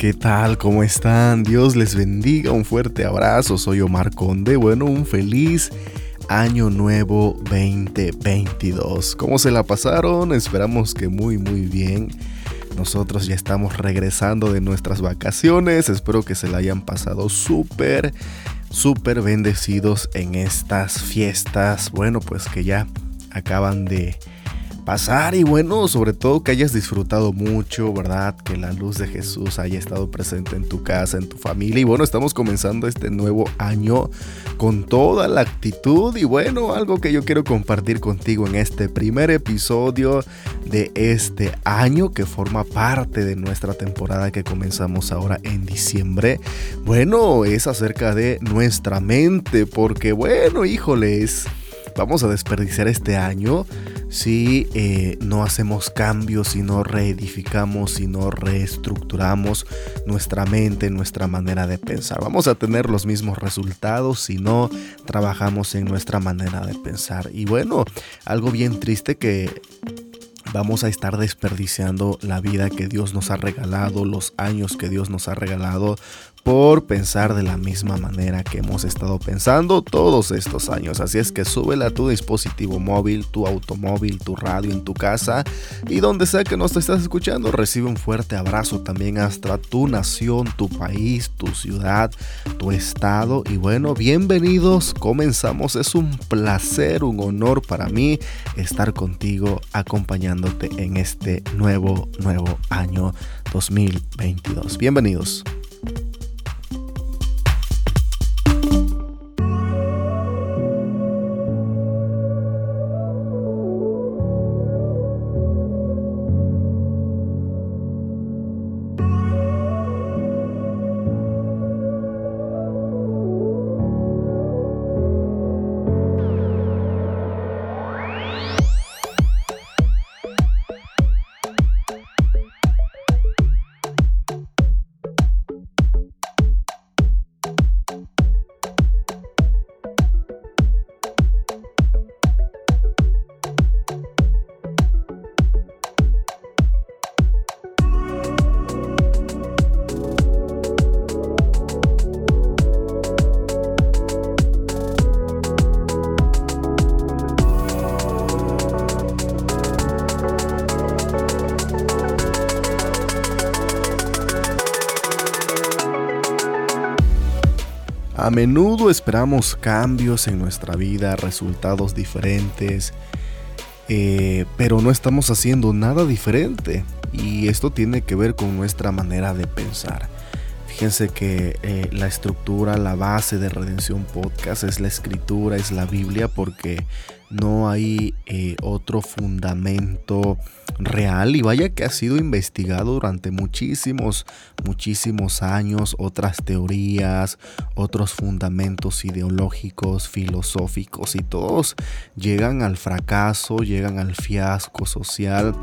¿Qué tal? ¿Cómo están? Dios les bendiga, un fuerte abrazo, soy Omar Conde, bueno, un feliz año nuevo 2022. ¿Cómo se la pasaron? Esperamos que muy, muy bien. Nosotros ya estamos regresando de nuestras vacaciones, espero que se la hayan pasado súper, súper bendecidos en estas fiestas, bueno, pues que ya acaban de pasar y bueno, sobre todo que hayas disfrutado mucho, ¿verdad? Que la luz de Jesús haya estado presente en tu casa, en tu familia y bueno, estamos comenzando este nuevo año con toda la actitud y bueno, algo que yo quiero compartir contigo en este primer episodio de este año que forma parte de nuestra temporada que comenzamos ahora en diciembre. Bueno, es acerca de nuestra mente porque bueno, híjoles, vamos a desperdiciar este año si eh, no hacemos cambios, si no reedificamos, si no reestructuramos nuestra mente, nuestra manera de pensar. Vamos a tener los mismos resultados si no trabajamos en nuestra manera de pensar. Y bueno, algo bien triste que vamos a estar desperdiciando la vida que Dios nos ha regalado, los años que Dios nos ha regalado por pensar de la misma manera que hemos estado pensando todos estos años. Así es que súbela a tu dispositivo móvil, tu automóvil, tu radio en tu casa y donde sea que nos estés escuchando, recibe un fuerte abrazo también hasta tu nación, tu país, tu ciudad, tu estado. Y bueno, bienvenidos, comenzamos. Es un placer, un honor para mí estar contigo acompañándote en este nuevo, nuevo año 2022. Bienvenidos. A menudo esperamos cambios en nuestra vida, resultados diferentes, eh, pero no estamos haciendo nada diferente. Y esto tiene que ver con nuestra manera de pensar. Fíjense que eh, la estructura, la base de Redención Podcast es la escritura, es la Biblia, porque no hay eh, otro fundamento real y vaya que ha sido investigado durante muchísimos, muchísimos años, otras teorías, otros fundamentos ideológicos, filosóficos y todos llegan al fracaso, llegan al fiasco social.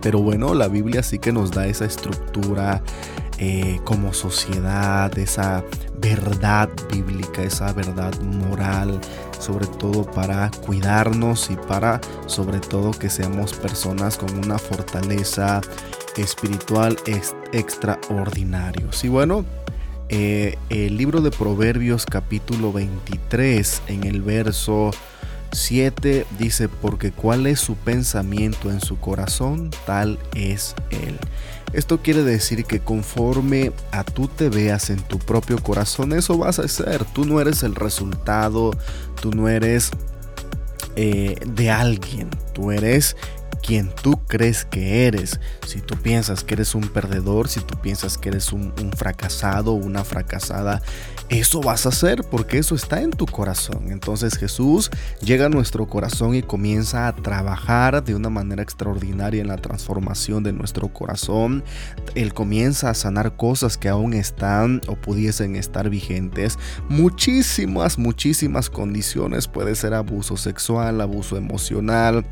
Pero bueno, la Biblia sí que nos da esa estructura eh, como sociedad, esa verdad bíblica, esa verdad moral, sobre todo para cuidarnos y para sobre todo que seamos personas con una fortaleza espiritual extraordinarios. Y bueno, eh, el libro de Proverbios capítulo 23 en el verso 7 dice, porque cuál es su pensamiento en su corazón, tal es él. Esto quiere decir que conforme a tú te veas en tu propio corazón, eso vas a ser. Tú no eres el resultado, tú no eres eh, de alguien, tú eres quien tú crees que eres. Si tú piensas que eres un perdedor, si tú piensas que eres un, un fracasado o una fracasada, eso vas a hacer porque eso está en tu corazón. Entonces Jesús llega a nuestro corazón y comienza a trabajar de una manera extraordinaria en la transformación de nuestro corazón. Él comienza a sanar cosas que aún están o pudiesen estar vigentes. Muchísimas, muchísimas condiciones. Puede ser abuso sexual, abuso emocional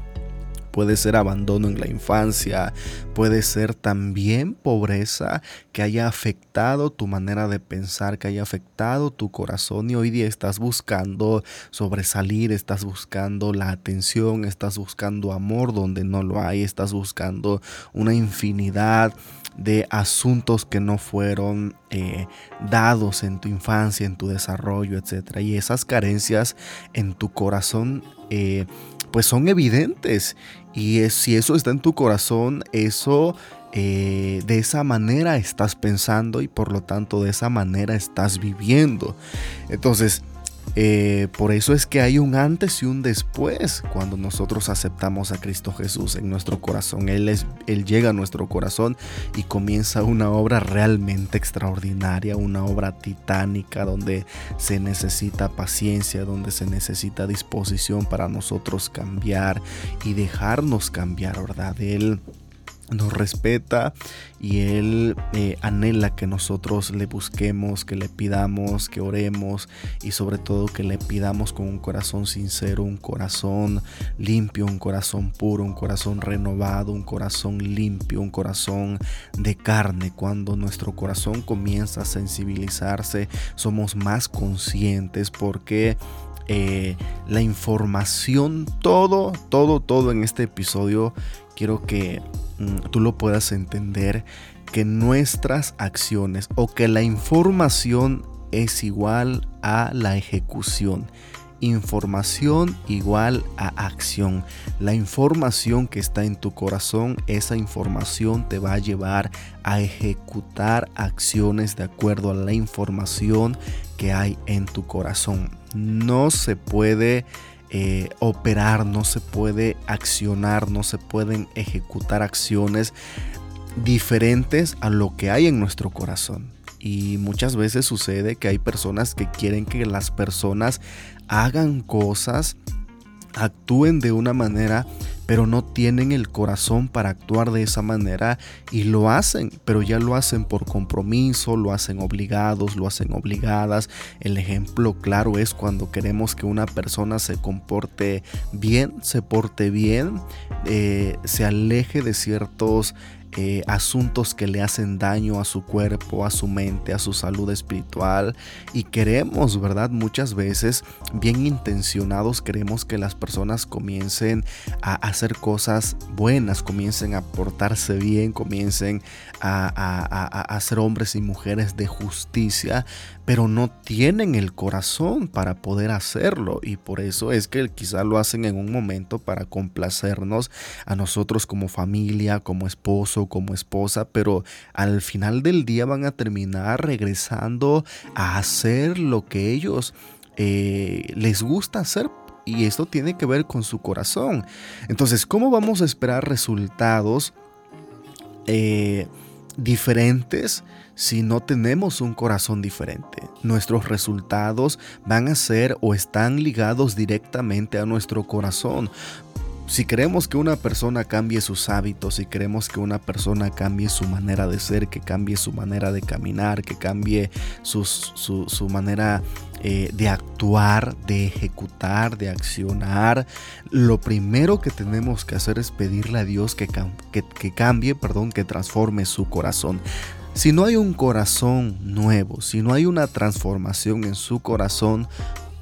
puede ser abandono en la infancia, puede ser también pobreza que haya afectado tu manera de pensar, que haya afectado tu corazón y hoy día estás buscando sobresalir, estás buscando la atención, estás buscando amor donde no lo hay, estás buscando una infinidad de asuntos que no fueron eh, dados en tu infancia, en tu desarrollo, etc. Y esas carencias en tu corazón eh, pues son evidentes. Y si eso está en tu corazón, eso eh, de esa manera estás pensando y por lo tanto de esa manera estás viviendo. Entonces, eh, por eso es que hay un antes y un después cuando nosotros aceptamos a Cristo Jesús en nuestro corazón. Él, él llega a nuestro corazón y comienza una obra realmente extraordinaria, una obra titánica donde se necesita paciencia, donde se necesita disposición para nosotros cambiar y dejarnos cambiar, ¿verdad? Él nos respeta y Él eh, anhela que nosotros le busquemos, que le pidamos, que oremos y sobre todo que le pidamos con un corazón sincero, un corazón limpio, un corazón puro, un corazón renovado, un corazón limpio, un corazón de carne. Cuando nuestro corazón comienza a sensibilizarse, somos más conscientes porque eh, la información, todo, todo, todo en este episodio, quiero que Mm, tú lo puedas entender que nuestras acciones o que la información es igual a la ejecución. Información igual a acción. La información que está en tu corazón, esa información te va a llevar a ejecutar acciones de acuerdo a la información que hay en tu corazón. No se puede eh, operar, no se puede accionar, no se pueden ejecutar acciones diferentes a lo que hay en nuestro corazón. Y muchas veces sucede que hay personas que quieren que las personas hagan cosas, actúen de una manera pero no tienen el corazón para actuar de esa manera y lo hacen, pero ya lo hacen por compromiso, lo hacen obligados, lo hacen obligadas. El ejemplo claro es cuando queremos que una persona se comporte bien, se porte bien, eh, se aleje de ciertos eh, asuntos que le hacen daño a su cuerpo, a su mente, a su salud espiritual. Y queremos, ¿verdad? Muchas veces, bien intencionados, queremos que las personas comiencen a hacer cosas buenas, comiencen a portarse bien, comiencen a, ser hombres y mujeres de justicia, pero no tienen el corazón para poder hacerlo. Y por eso es que quizá lo hacen en un momento para complacernos a nosotros como familia, como esposo como esposa, pero al final del día van a terminar regresando a hacer lo que ellos eh, les gusta hacer y esto tiene que ver con su corazón. Entonces, ¿cómo vamos a esperar resultados eh, diferentes si no tenemos un corazón diferente? Nuestros resultados van a ser o están ligados directamente a nuestro corazón. Si queremos que una persona cambie sus hábitos, si queremos que una persona cambie su manera de ser, que cambie su manera de caminar, que cambie su, manera eh, de actuar, de ejecutar, de accionar, lo primero que tenemos que hacer es pedirle a Dios que, que, que cambie, perdón, que transforme su corazón. Si no hay un corazón nuevo, si no hay una transformación en su corazón,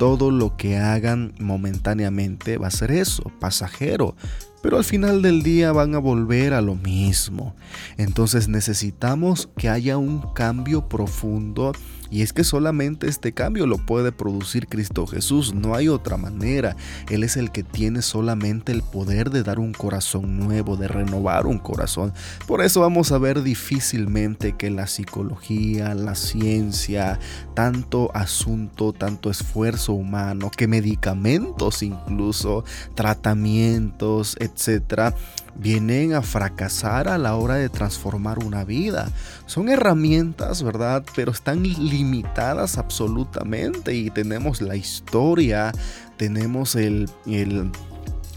todo lo que hagan momentáneamente va a ser eso, pasajero, pero al final del día van a volver a lo mismo. Entonces necesitamos que haya un cambio profundo y es que solamente este cambio lo puede producir Cristo Jesús, no hay otra manera. Él es el que tiene solamente el poder de dar un corazón nuevo, de renovar un corazón. Por eso vamos a ver difícilmente que la psicología, la ciencia, tanto asunto, tanto esfuerzo humano, que medicamentos incluso, tratamientos, etcétera, vienen a fracasar a la hora de transformar una vida. Son herramientas, ¿verdad? Pero están limitadas absolutamente y tenemos la historia, tenemos el, el,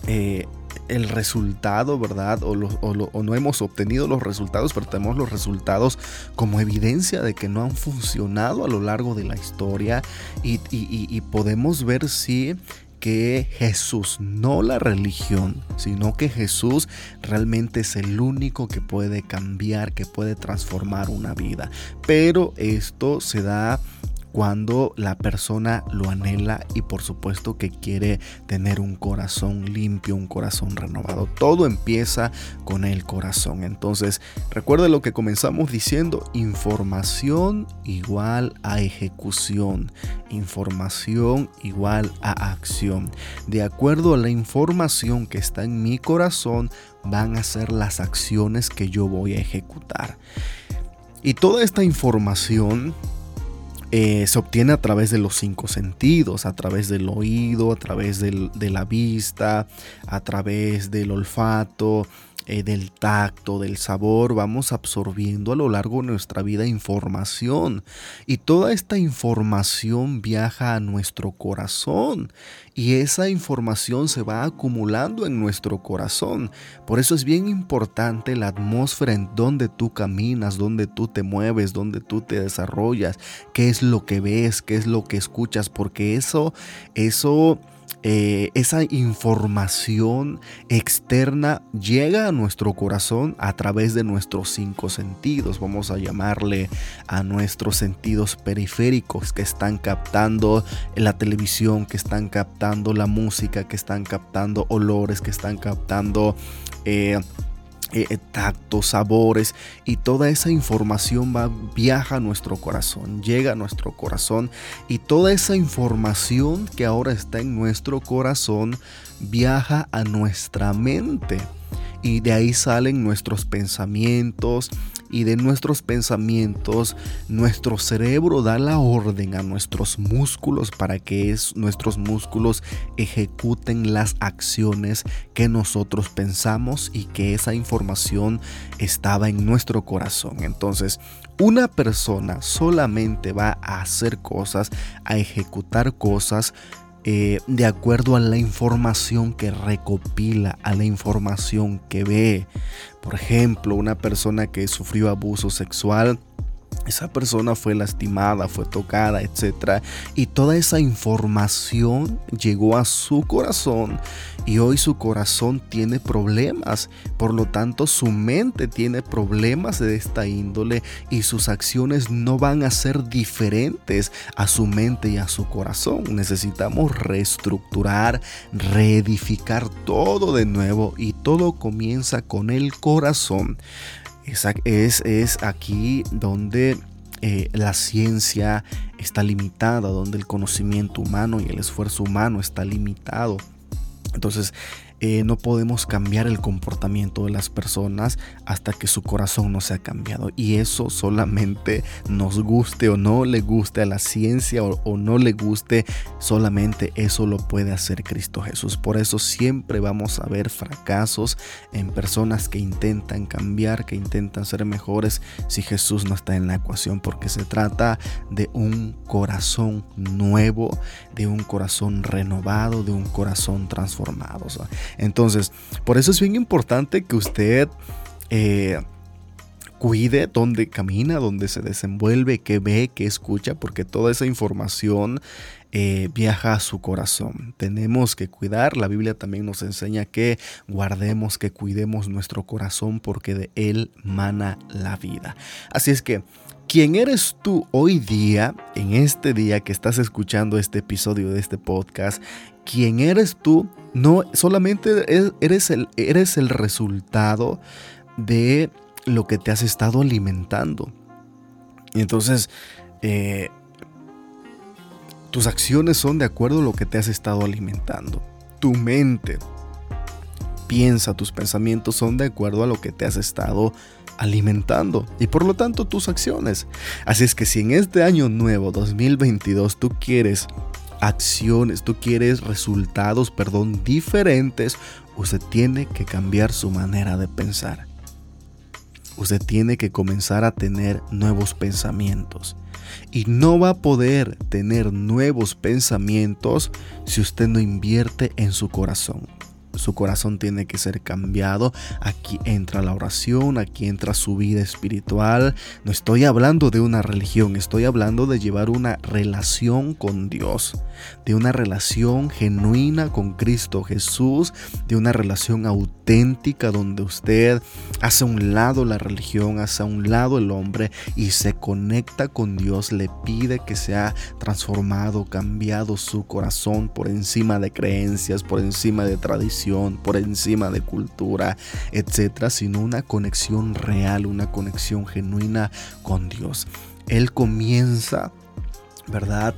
eh, el resultado, ¿verdad? O, no hemos obtenido los resultados, pero tenemos los resultados como evidencia de que no han funcionado a lo largo de la historia y, y podemos ver si que Jesús, no la religión, sino que Jesús realmente es el único que puede cambiar, que puede transformar una vida. Pero esto se da cuando la persona lo anhela y por supuesto que quiere tener un corazón limpio, un corazón renovado. Todo empieza con el corazón. Entonces, recuerde lo que comenzamos diciendo, información igual a ejecución, información igual a acción. De acuerdo a la información que está en mi corazón, van a ser las acciones que yo voy a ejecutar. Y toda esta información eh, se obtiene a través de los cinco sentidos, a través del oído, a través de la vista, a través del olfato, eh, del tacto, del sabor, vamos absorbiendo a lo largo de nuestra vida información. Y toda esta información viaja a nuestro corazón. Y esa información se va acumulando en nuestro corazón. Por eso es bien importante la atmósfera en donde tú caminas, donde tú te mueves, donde tú te desarrollas, qué es lo que ves, qué es lo que escuchas, porque eso, eso eh, esa información externa llega a nuestro corazón a través de nuestros cinco sentidos. Vamos a llamarle a nuestros sentidos periféricos que están captando la televisión, que están captando la música, que están captando olores, que están captando... Eh, eh, eh, tactos, sabores y toda esa información va, viaja a nuestro corazón, llega a nuestro corazón y toda esa información que ahora está en nuestro corazón viaja a nuestra mente y de ahí salen nuestros pensamientos y de nuestros pensamientos nuestro cerebro da la orden a nuestros músculos para que es, nuestros músculos ejecuten las acciones que nosotros pensamos y que esa información estaba en nuestro corazón. Entonces, una persona solamente va a hacer cosas, a ejecutar cosas eh, de acuerdo a la información que recopila, a la información que ve. Por ejemplo, una persona que sufrió abuso sexual esa persona fue lastimada, fue tocada, etc. Y toda esa información llegó a su corazón y hoy su corazón tiene problemas. Por lo tanto, su mente tiene problemas de esta índole y sus acciones no van a ser diferentes a su mente y a su corazón. Necesitamos reestructurar, reedificar todo de nuevo y todo comienza con el corazón. Es, es, aquí donde eh, la ciencia está limitada, donde el conocimiento humano y el esfuerzo humano está limitado. Entonces, eh, no podemos cambiar el comportamiento de las personas hasta que su corazón no se ha cambiado. Y eso solamente nos guste o no le guste a la ciencia o, o no le guste, solamente eso lo puede hacer Cristo Jesús. Por eso siempre vamos a ver fracasos en personas que intentan cambiar, que intentan ser mejores si Jesús no está en la ecuación, porque se trata de un corazón nuevo, de un corazón renovado, de un corazón transformado. Entonces, por eso es bien importante que usted eh, cuide dónde camina, dónde se desenvuelve, qué ve, qué escucha, porque toda esa información eh, viaja a su corazón. Tenemos que cuidar, la Biblia también nos enseña que guardemos, que cuidemos nuestro corazón porque de él mana la vida. Así es que ¿Quién eres tú hoy día, en este día que estás escuchando este episodio de este podcast? ¿Quién eres tú? No solamente eres el, eres el resultado de lo que te has estado alimentando. Y entonces, eh, tus acciones son de acuerdo a lo que te has estado alimentando. Tu mente piensa, tus pensamientos son de acuerdo a lo que te has estado alimentando y por lo tanto tus acciones. Así es que si en este año nuevo 2022 tú quieres acciones, tú quieres resultados, perdón, diferentes, usted tiene que cambiar su manera de pensar. Usted tiene que comenzar a tener nuevos pensamientos. Y no va a poder tener nuevos pensamientos si usted no invierte en su corazón su corazón tiene que ser cambiado. Aquí entra la oración, aquí entra su vida espiritual. No estoy hablando de una religión, estoy hablando de llevar una relación con Dios, de una relación genuina con Cristo Jesús, de una relación auténtica donde usted hace a un lado la religión, hace a un lado el hombre y se conecta con Dios, le pide que sea transformado, cambiado su corazón por encima de creencias, por encima de tradiciones por encima de cultura, etcétera, sino una conexión real, una conexión genuina con Dios. Él comienza, ¿verdad?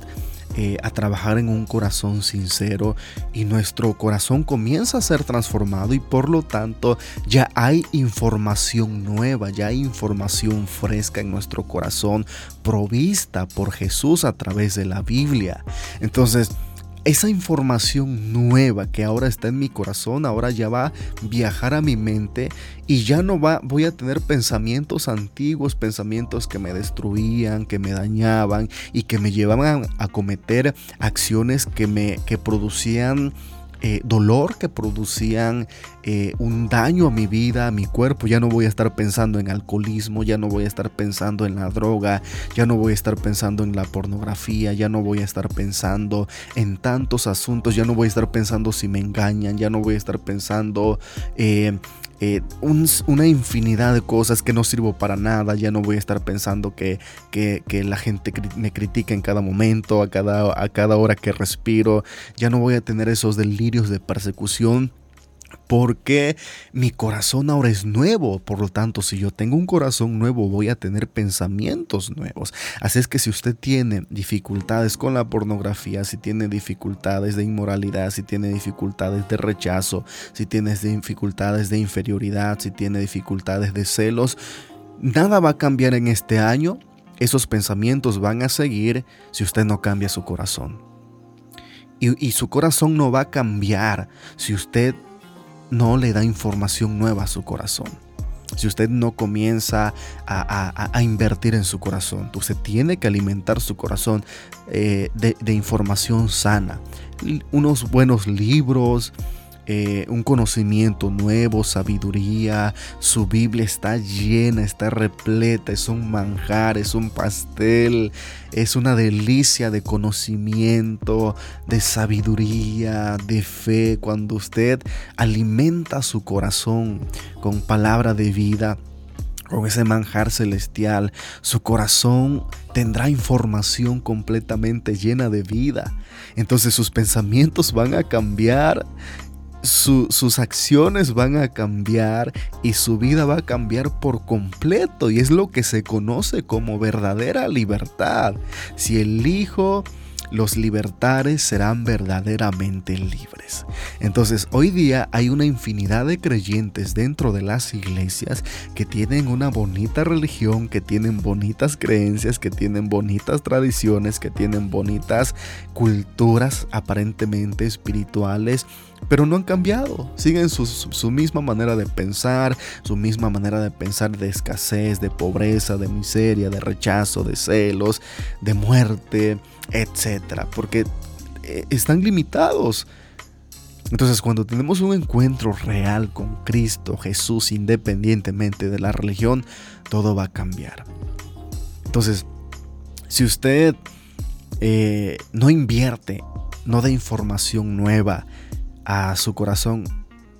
Eh, a trabajar en un corazón sincero y nuestro corazón comienza a ser transformado y por lo tanto ya hay información nueva, ya hay información fresca en nuestro corazón provista por Jesús a través de la Biblia. Entonces, esa información nueva que ahora está en mi corazón, ahora ya va a viajar a mi mente y ya no va, voy a tener pensamientos antiguos, pensamientos que me destruían, que me dañaban y que me llevaban a cometer acciones que me que producían eh, dolor que producían eh, un daño a mi vida, a mi cuerpo. Ya no voy a estar pensando en alcoholismo, ya no voy a estar pensando en la droga, ya no voy a estar pensando en la pornografía, ya no voy a estar pensando en tantos asuntos, ya no voy a estar pensando si me engañan, ya no voy a estar pensando eh, eh, una infinidad de cosas que no sirvo para nada, ya no voy a estar pensando que, que, la gente me critica en cada momento, a cada, a cada hora que respiro, ya no voy a tener esos delirios de persecución porque mi corazón ahora es nuevo. Por lo tanto, si yo tengo un corazón nuevo, voy a tener pensamientos nuevos. Así es que si usted tiene dificultades con la pornografía, si tiene dificultades de inmoralidad, si tiene dificultades de rechazo, si tiene dificultades de inferioridad, si tiene dificultades de celos, nada va a cambiar en este año. Esos pensamientos van a seguir si usted no cambia su corazón. Y, su corazón no va a cambiar si usted no le da información nueva a su corazón. Si usted no comienza a, invertir en su corazón, usted tiene que alimentar su corazón eh, de información sana. Unos buenos libros, eh, un conocimiento nuevo, sabiduría. Su Biblia está llena, está repleta, es un manjar, es un pastel, es una delicia de conocimiento, de sabiduría, de fe. Cuando usted alimenta su corazón con palabra de vida, con ese manjar celestial, su corazón tendrá información completamente llena de vida. Entonces sus pensamientos van a cambiar sus acciones van a cambiar y su vida va a cambiar por completo. Y es lo que se conoce como verdadera libertad. Si el Hijo los libertares serán verdaderamente libres. Entonces, hoy día hay una infinidad de creyentes dentro de las iglesias que tienen una bonita religión, que tienen bonitas creencias, que tienen bonitas tradiciones, que tienen bonitas culturas aparentemente espirituales pero no han cambiado. Siguen su, misma manera de pensar, su misma manera de pensar de escasez, de pobreza, de miseria, de rechazo, de celos, de muerte, etc. Porque eh, están limitados. Entonces cuando tenemos un encuentro real con Cristo Jesús, independientemente de la religión, todo va a cambiar. Entonces, si usted eh, no invierte, no da información nueva, a su corazón,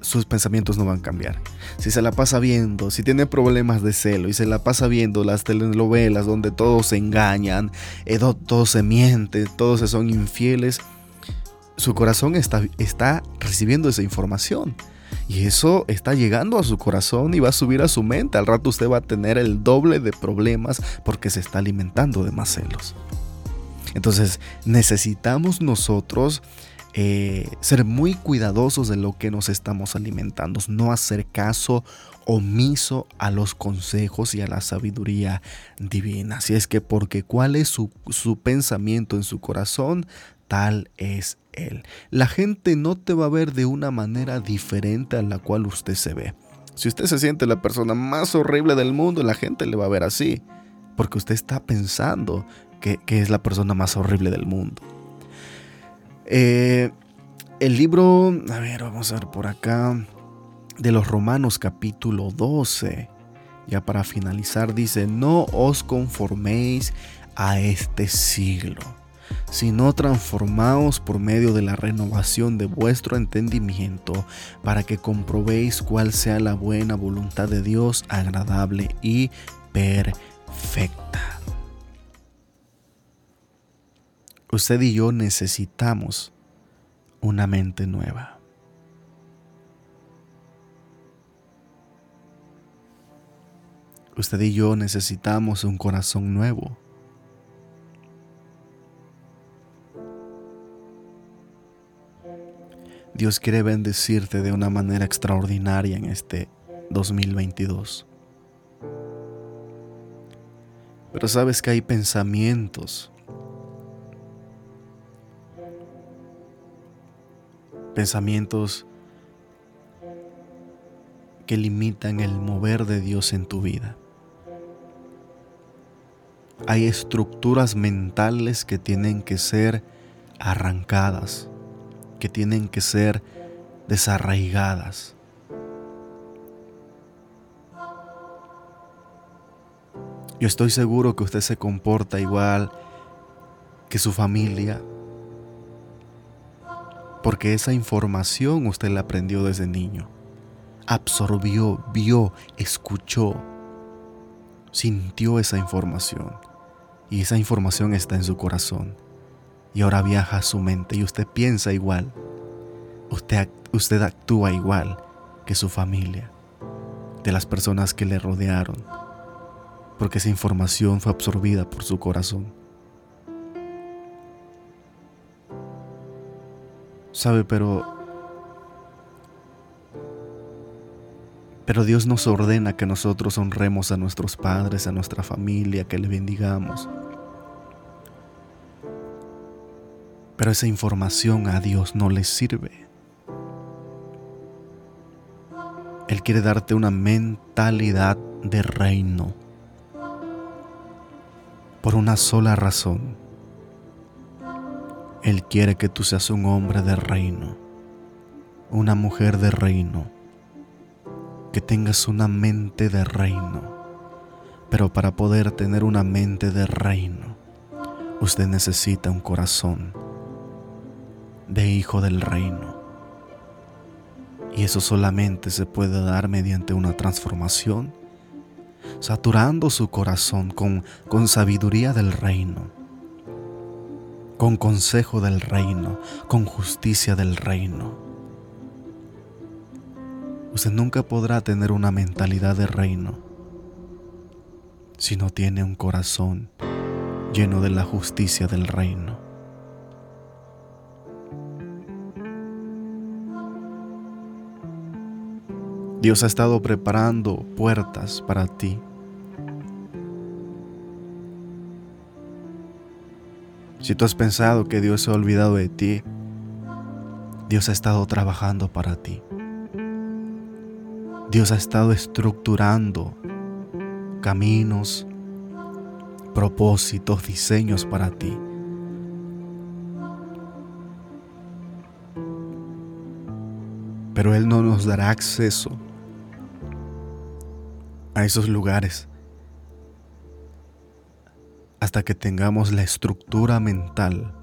sus pensamientos no van a cambiar. Si se la pasa viendo, si tiene problemas de celo y se la pasa viendo las telenovelas donde todos se engañan, eh, todos se mienten, todos se son infieles, su corazón está, está recibiendo esa información. Y eso está llegando a su corazón y va a subir a su mente. Al rato usted va a tener el doble de problemas porque se está alimentando de más celos. Entonces necesitamos nosotros eh, ser muy cuidadosos de lo que nos estamos alimentando, no hacer caso omiso a los consejos y a la sabiduría divina. Así es que porque cuál es su, su pensamiento en su corazón, tal es Él. La gente no te va a ver de una manera diferente a la cual usted se ve. Si usted se siente la persona más horrible del mundo, la gente le va a ver así, porque usted está pensando que, es la persona más horrible del mundo. Eh, el libro, a ver, vamos a ver por acá, de los Romanos capítulo 12, ya para finalizar, dice, no os conforméis a este siglo, sino transformaos por medio de la renovación de vuestro entendimiento, para que comprobéis cuál sea la buena voluntad de Dios, agradable y perfecta. Usted y yo necesitamos una mente nueva. Usted y yo necesitamos un corazón nuevo. Dios quiere bendecirte de una manera extraordinaria en este 2022. Pero sabes que hay pensamientos, pensamientos que limitan el mover de Dios en tu vida. Hay estructuras mentales que tienen que ser arrancadas, que tienen que ser desarraigadas. Yo estoy seguro que usted se comporta igual que su familia, porque esa información usted la aprendió desde niño. Absorbió, vio, escuchó, sintió esa información. Y esa información está en su corazón. Y ahora viaja a su mente y usted piensa igual. Usted, usted actúa igual que su familia, de las personas que le rodearon. Porque esa información fue absorbida por su corazón. Sabe, pero Pero Dios nos ordena que nosotros honremos a nuestros padres, a nuestra familia, que le bendigamos. Pero esa información a Dios no le sirve. Él quiere darte una mentalidad de reino. Por una sola razón. Él quiere que tú seas un hombre de reino, una mujer de reino que tengas una mente de reino. Pero para poder tener una mente de reino, usted necesita un corazón de hijo del reino. Y eso solamente se puede dar mediante una transformación, saturando su corazón con, con sabiduría del reino, con consejo del reino, con justicia del reino Usted nunca podrá tener una mentalidad de reino si no tiene un corazón lleno de la justicia del reino. Dios ha estado preparando puertas para ti. Si tú has pensado que Dios se ha olvidado de ti, Dios ha estado trabajando para ti. Dios ha estado estructurando caminos, propósitos, diseños para ti. Pero Él no nos dará acceso a esos lugares que tengamos la estructura mental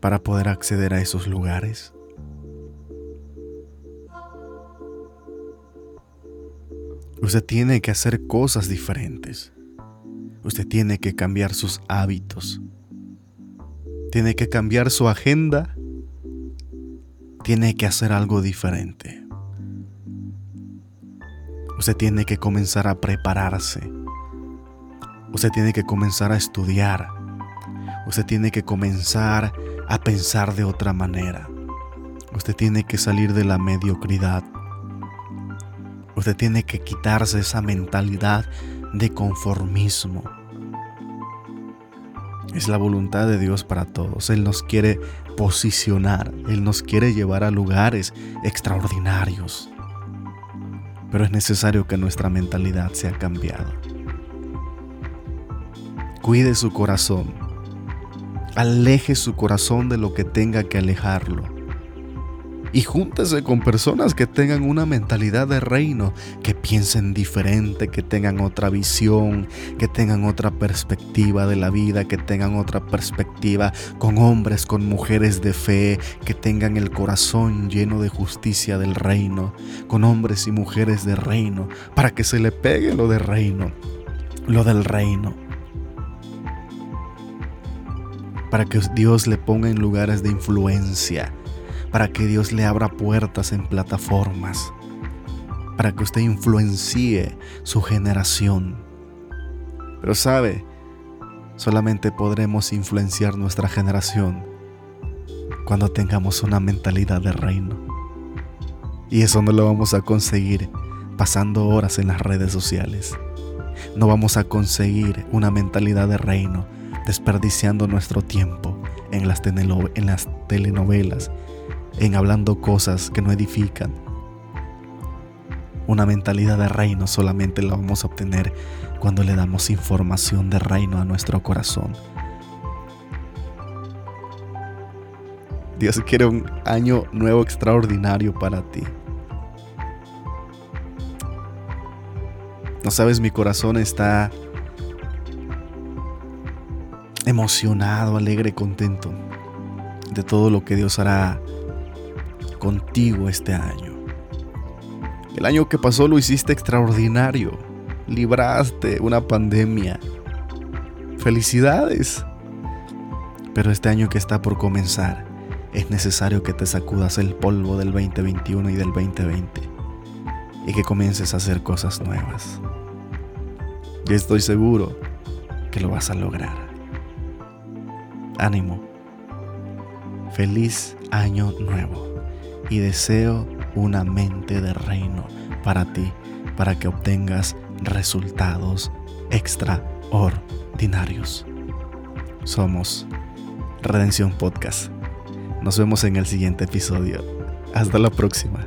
para poder acceder a esos lugares. Usted tiene que hacer cosas diferentes. Usted tiene que cambiar sus hábitos. Tiene que cambiar su agenda. Tiene que hacer algo diferente. Usted tiene que comenzar a prepararse. Usted tiene que comenzar a estudiar. Usted tiene que comenzar a pensar de otra manera. Usted tiene que salir de la mediocridad. Usted tiene que quitarse esa mentalidad de conformismo. Es la voluntad de Dios para todos. Él nos quiere posicionar, Él nos quiere llevar a lugares extraordinarios. Pero es necesario que nuestra mentalidad sea cambiada. Cuide su corazón. Aleje su corazón de lo que tenga que alejarlo y júntese con personas que tengan una mentalidad de reino, que piensen diferente, que tengan otra visión, que tengan otra perspectiva de la vida, que tengan otra perspectiva con hombres, con mujeres de fe, que tengan el corazón lleno de justicia del reino, con hombres y mujeres de reino, para que se le pegue lo de reino, lo del reino. Para que Dios le ponga en lugares de influencia para que Dios le abra puertas en plataformas, para que usted influencie su generación. Pero sabe, solamente podremos influenciar nuestra generación cuando tengamos una mentalidad de reino. Y eso no lo vamos a conseguir pasando horas en las redes sociales. No vamos a conseguir una mentalidad de reino desperdiciando nuestro tiempo en las, en las telenovelas en hablando cosas que no edifican. Una mentalidad de reino solamente la vamos a obtener cuando le damos información de reino a nuestro corazón. Dios quiere un año nuevo extraordinario para ti. No sabes, mi corazón está emocionado, alegre, contento de todo lo que Dios hará contigo este año. El año que pasó lo hiciste extraordinario. Libraste una pandemia. Felicidades. Pero este año que está por comenzar, es necesario que te sacudas el polvo del 2021 y del 2020 y que comiences a hacer cosas nuevas. Yo estoy seguro que lo vas a lograr. Ánimo. Feliz año nuevo y deseo una mente de reino para ti, para que obtengas resultados extraordinarios. Somos Redención Podcast. Nos vemos en el siguiente episodio. Hasta la próxima.